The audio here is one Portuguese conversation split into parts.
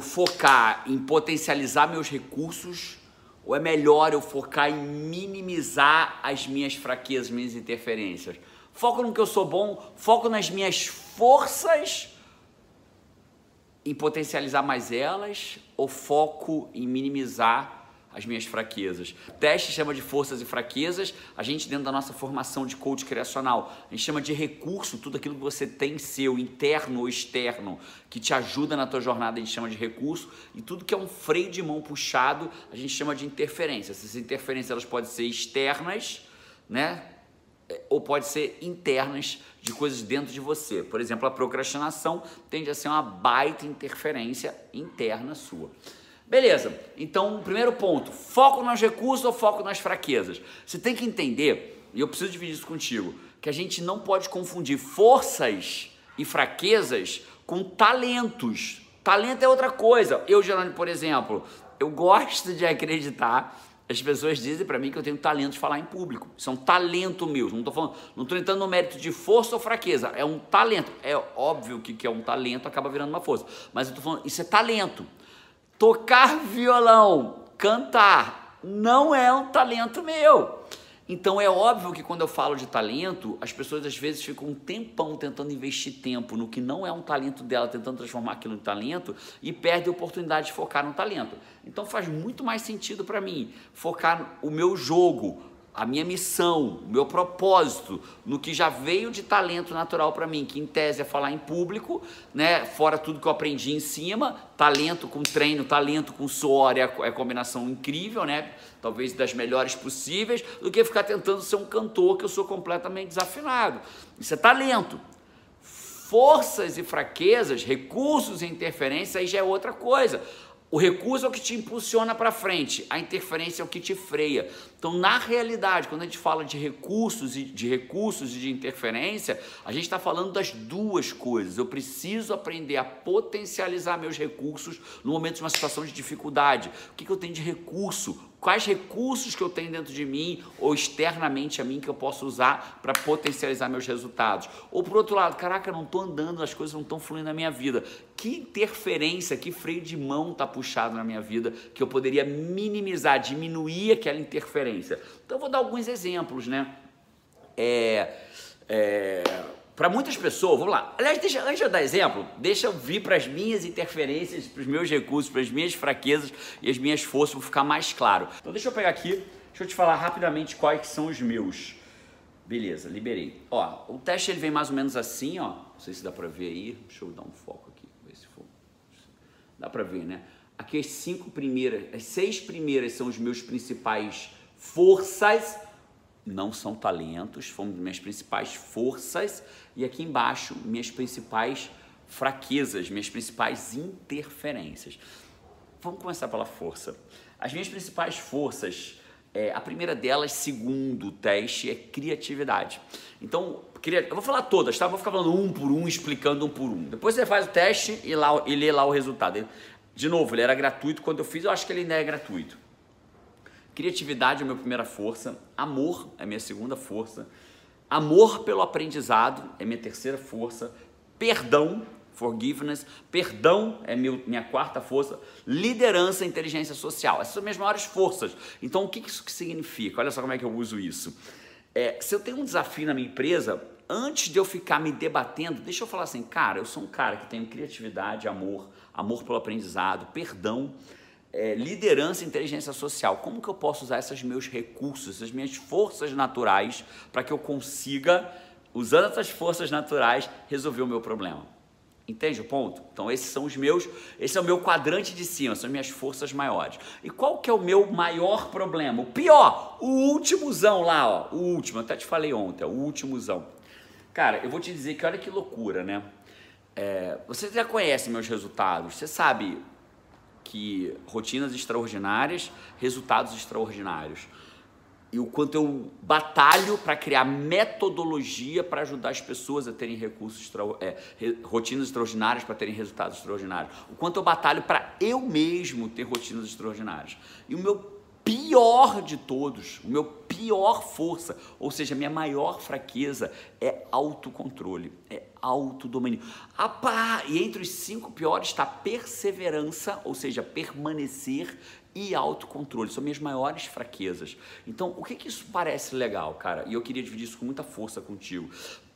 Focar em potencializar meus recursos ou é melhor eu focar em minimizar as minhas fraquezas, minhas interferências? Foco no que eu sou bom, foco nas minhas forças em potencializar mais elas ou foco em minimizar as minhas fraquezas. O teste chama de forças e fraquezas, a gente dentro da nossa formação de coach criacional, a gente chama de recurso, tudo aquilo que você tem seu, interno ou externo, que te ajuda na tua jornada, a gente chama de recurso, e tudo que é um freio de mão puxado, a gente chama de interferência. Essas interferências elas podem ser externas, né? Ou pode ser internas de coisas dentro de você. Por exemplo, a procrastinação tende a ser uma baita interferência interna sua. Beleza, então, primeiro ponto: foco nos recursos ou foco nas fraquezas? Você tem que entender, e eu preciso dividir isso contigo, que a gente não pode confundir forças e fraquezas com talentos. Talento é outra coisa. Eu, Gerônimo, por exemplo, eu gosto de acreditar. As pessoas dizem para mim que eu tenho talento de falar em público. Isso é um talento meu. Não estou falando, não estou entrando no mérito de força ou fraqueza. É um talento. É óbvio que, que é um talento acaba virando uma força. Mas eu estou falando, isso é talento. Tocar violão, cantar, não é um talento meu. Então é óbvio que quando eu falo de talento, as pessoas às vezes ficam um tempão tentando investir tempo no que não é um talento dela, tentando transformar aquilo em talento e perde a oportunidade de focar no talento. Então faz muito mais sentido para mim focar o meu jogo, a minha missão, o meu propósito, no que já veio de talento natural para mim, que em tese é falar em público, né? Fora tudo que eu aprendi em cima, talento com treino, talento com suor é é a combinação incrível, né? Talvez das melhores possíveis, do que ficar tentando ser um cantor que eu sou completamente desafinado. Isso é talento. Forças e fraquezas, recursos e interferência, aí já é outra coisa. O recurso é o que te impulsiona para frente, a interferência é o que te freia. Então, na realidade, quando a gente fala de recursos e de recursos e de interferência, a gente está falando das duas coisas. Eu preciso aprender a potencializar meus recursos no momento de uma situação de dificuldade. O que, que eu tenho de recurso? Quais recursos que eu tenho dentro de mim ou externamente a mim que eu posso usar para potencializar meus resultados. Ou por outro lado, caraca, não estou andando, as coisas não estão fluindo na minha vida. Que interferência, que freio de mão está puxado na minha vida que eu poderia minimizar, diminuir aquela interferência. Então eu vou dar alguns exemplos, né? É, é, para muitas pessoas, vamos lá. Aliás, deixa, antes de eu dar exemplo, deixa eu vir para as minhas interferências, para os meus recursos, para as minhas fraquezas e as minhas forças, para ficar mais claro. Então, deixa eu pegar aqui, deixa eu te falar rapidamente quais são os meus. Beleza, liberei. Ó, o teste ele vem mais ou menos assim, ó. Não sei se dá para ver aí. Deixa eu dar um foco aqui, ver se for. Dá para ver, né? Aqui as cinco primeiras, as seis primeiras são os meus principais forças não são talentos, foram minhas principais forças, e aqui embaixo, minhas principais fraquezas, minhas principais interferências. Vamos começar pela força. As minhas principais forças, é, a primeira delas, segundo o teste, é criatividade. Então, eu vou falar todas, tá? Vou ficar falando um por um, explicando um por um. Depois você faz o teste e, lá, e lê lá o resultado. De novo, ele era gratuito quando eu fiz, eu acho que ele ainda é gratuito. Criatividade é a minha primeira força, amor é a minha segunda força, amor pelo aprendizado é minha terceira força, perdão, forgiveness, perdão é meu, minha quarta força, liderança e inteligência social. Essas são minhas maiores forças. Então, o que isso significa? Olha só como é que eu uso isso. É, se eu tenho um desafio na minha empresa, antes de eu ficar me debatendo, deixa eu falar assim, cara, eu sou um cara que tenho criatividade, amor, amor pelo aprendizado, perdão, é, liderança e inteligência social. Como que eu posso usar esses meus recursos, essas minhas forças naturais, para que eu consiga, usando essas forças naturais, resolver o meu problema? Entende o ponto? Então esses são os meus, esse é o meu quadrante de cima, são as minhas forças maiores. E qual que é o meu maior problema? O pior, o últimozão lá, ó, o último, até te falei ontem, o últimozão. Cara, eu vou te dizer que olha que loucura, né? É, você já conhece meus resultados, você sabe que rotinas extraordinárias, resultados extraordinários. E o quanto eu batalho para criar metodologia para ajudar as pessoas a terem recursos, extra, é, rotinas extraordinárias para terem resultados extraordinários. O quanto eu batalho para eu mesmo ter rotinas extraordinárias. E o meu pior de todos, o meu pior força, ou seja, minha maior fraqueza é autocontrole, é autodomínio. Ah, e entre os cinco piores está perseverança, ou seja, permanecer e autocontrole. São minhas maiores fraquezas. Então, o que, que isso parece legal, cara? E eu queria dividir isso com muita força contigo.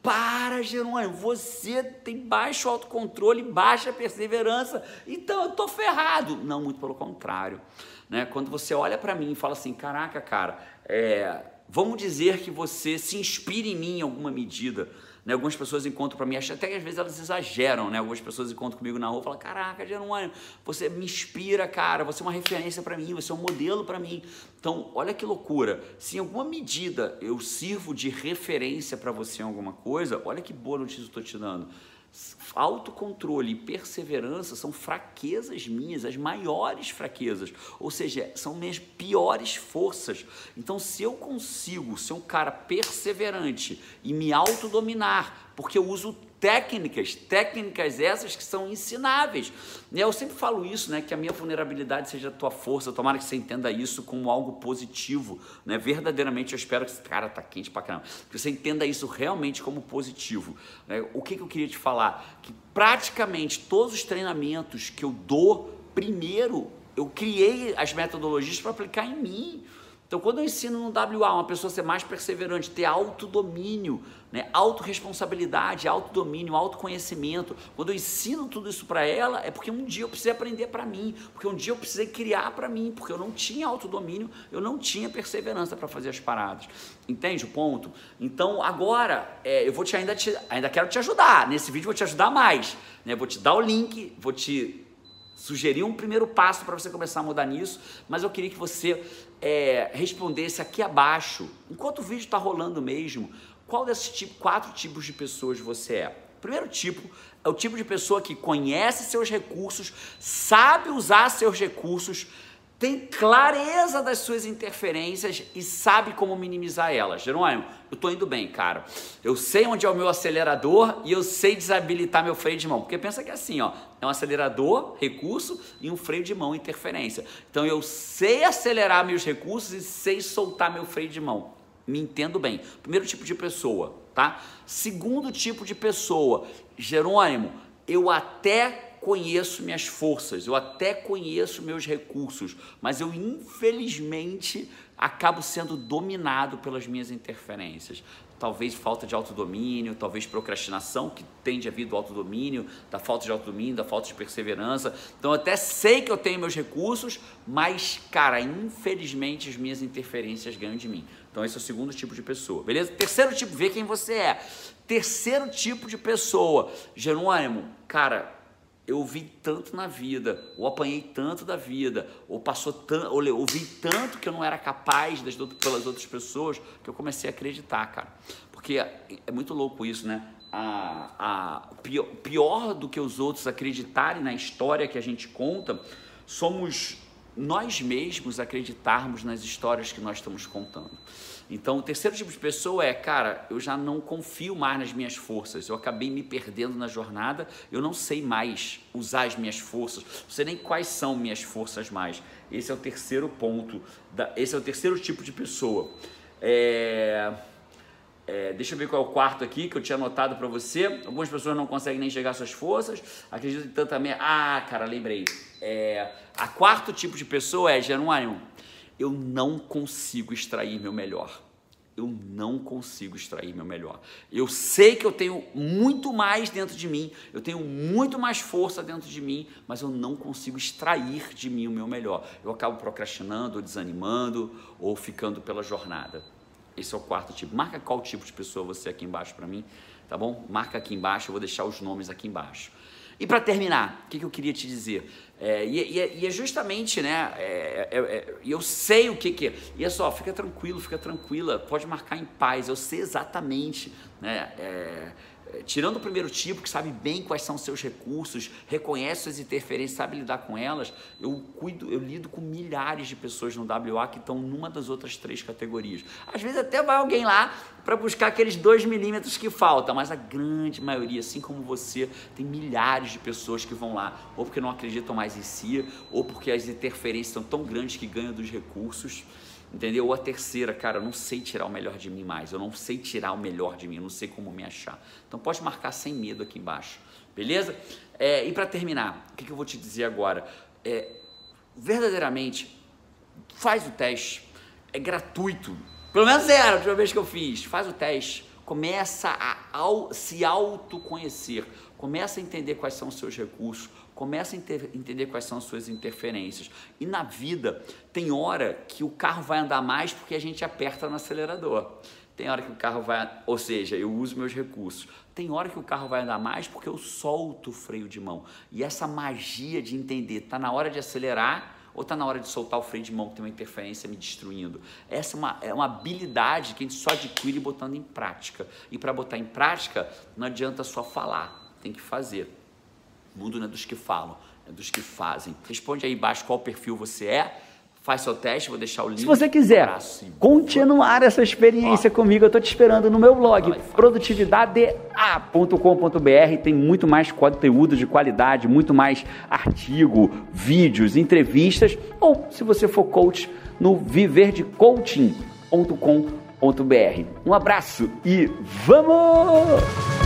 Para, Jerônimo, você tem baixo autocontrole, baixa perseverança, então eu tô ferrado. Não, muito pelo contrário. Né? Quando você olha para mim e fala assim, caraca, cara, é, vamos dizer que você se inspire em mim em alguma medida. Né? Algumas pessoas encontram para mim, até que às vezes elas exageram, né? Algumas pessoas encontram comigo na rua e falam: Caraca, Jerônimo, você me inspira, cara, você é uma referência para mim, você é um modelo para mim. Então, olha que loucura. Se em alguma medida eu sirvo de referência para você em alguma coisa, olha que boa notícia eu estou te dando autocontrole e perseverança são fraquezas minhas, as maiores fraquezas, ou seja, são minhas piores forças. Então, se eu consigo ser um cara perseverante e me autodominar, porque eu uso técnicas, técnicas essas que são ensináveis. Eu sempre falo isso, né, que a minha vulnerabilidade seja a tua força. Tomara que você entenda isso como algo positivo, né? Verdadeiramente eu espero que esse cara tá quente pra caramba. Que você entenda isso realmente como positivo. Né? O que, que eu queria te falar? Que praticamente todos os treinamentos que eu dou, primeiro eu criei as metodologias para aplicar em mim. Então, quando eu ensino no WA uma pessoa a ser mais perseverante, ter autodomínio, né, autorresponsabilidade, autodomínio, autoconhecimento, quando eu ensino tudo isso para ela, é porque um dia eu precisei aprender para mim, porque um dia eu precisei criar para mim, porque eu não tinha autodomínio, eu não tinha perseverança para fazer as paradas. Entende o ponto? Então, agora, é, eu vou te ainda, te ainda quero te ajudar. Nesse vídeo, vou te ajudar mais. Né? Vou te dar o link, vou te sugerir um primeiro passo para você começar a mudar nisso, mas eu queria que você é, respondesse aqui abaixo, enquanto o vídeo está rolando mesmo, qual desses tipo, quatro tipos de pessoas você é. Primeiro tipo é o tipo de pessoa que conhece seus recursos, sabe usar seus recursos, tem clareza das suas interferências e sabe como minimizar elas. Jerônimo, eu tô indo bem, cara. Eu sei onde é o meu acelerador e eu sei desabilitar meu freio de mão. Porque pensa que é assim, ó, é um acelerador, recurso e um freio de mão, interferência. Então eu sei acelerar meus recursos e sei soltar meu freio de mão. Me entendo bem. Primeiro tipo de pessoa, tá? Segundo tipo de pessoa, Jerônimo, eu até conheço minhas forças, eu até conheço meus recursos, mas eu infelizmente acabo sendo dominado pelas minhas interferências. Talvez falta de autodomínio, talvez procrastinação, que tende a vir do autodomínio, da falta de autodomínio, da falta de perseverança. Então, eu até sei que eu tenho meus recursos, mas, cara, infelizmente as minhas interferências ganham de mim. Então, esse é o segundo tipo de pessoa, beleza? Terceiro tipo, vê quem você é. Terceiro tipo de pessoa, Jerônimo, cara, eu ouvi tanto na vida, ou apanhei tanto da vida, ou passou tanto, ou ouvi tanto que eu não era capaz das, pelas outras pessoas, que eu comecei a acreditar, cara. Porque é, é muito louco isso, né? A, a pior, pior do que os outros acreditarem na história que a gente conta, somos nós mesmos acreditarmos nas histórias que nós estamos contando. Então, o terceiro tipo de pessoa é, cara, eu já não confio mais nas minhas forças, eu acabei me perdendo na jornada, eu não sei mais usar as minhas forças, não sei nem quais são minhas forças mais. Esse é o terceiro ponto, da, esse é o terceiro tipo de pessoa. É, é, deixa eu ver qual é o quarto aqui que eu tinha anotado para você. Algumas pessoas não conseguem nem chegar às suas forças, acreditam em tanta merda. Ah, cara, lembrei. É, a quarto tipo de pessoa é Jerônimo eu não consigo extrair meu melhor. Eu não consigo extrair meu melhor. Eu sei que eu tenho muito mais dentro de mim, eu tenho muito mais força dentro de mim, mas eu não consigo extrair de mim o meu melhor. Eu acabo procrastinando, ou desanimando, ou ficando pela jornada. Esse é o quarto tipo. Marca qual tipo de pessoa você é aqui embaixo para mim, tá bom? Marca aqui embaixo, eu vou deixar os nomes aqui embaixo. E para terminar, o que, que, eu queria te dizer? É, e, e, e, é justamente, né? É, é, é eu sei o que, que é. E é só, fica tranquilo, fica tranquila, pode marcar em paz. Eu sei exatamente, né? É, tirando o primeiro tipo, que sabe bem quais são os seus recursos, reconhece suas interferências, sabe lidar com elas, eu cuido, eu lido com milhares de pessoas no WA que estão numa das outras três categorias. Às vezes até vai alguém lá para buscar aqueles dois milímetros que faltam, mas a grande maioria, assim como você, tem milhares de pessoas que vão lá, ou porque não acreditam mais em si, ou porque as interferências são tão grandes que ganham dos recursos. Entendeu? Ou a terceira, cara, eu não sei tirar o melhor de mim mais, eu não sei tirar o melhor de mim, eu não sei como me achar. Então pode marcar sem medo aqui embaixo, beleza? É, e para terminar, o que, que, eu vou te dizer agora? É, verdadeiramente, faz o teste, é gratuito, pelo menos era a última vez que eu fiz, faz o teste, começa a ao, se autoconhecer, começa a entender quais são os seus recursos, Começa a entender quais são as suas interferências. E na vida, tem hora que o carro vai andar mais porque a gente aperta no acelerador. Tem hora que o carro vai, ou seja, eu uso meus recursos. Tem hora que o carro vai andar mais porque eu solto o freio de mão. E essa magia de entender, tá na hora de acelerar ou está na hora de soltar o freio de mão que tem uma interferência me destruindo? Essa é uma, é uma habilidade que a gente só adquire botando em prática. E para botar em prática, não adianta só falar, tem que fazer. O mundo não é dos que falam, é dos que fazem. Responde aí embaixo qual perfil você é. Faz seu teste, vou deixar o link. Se você quiser continuar essa experiência Ó. comigo, eu estou te esperando no meu blog produtividadea.com.br. Tem muito mais conteúdo de qualidade, muito mais artigo, vídeos, entrevistas. Ou, se você for coach, no viverdecoaching.com.br. Um abraço e vamos!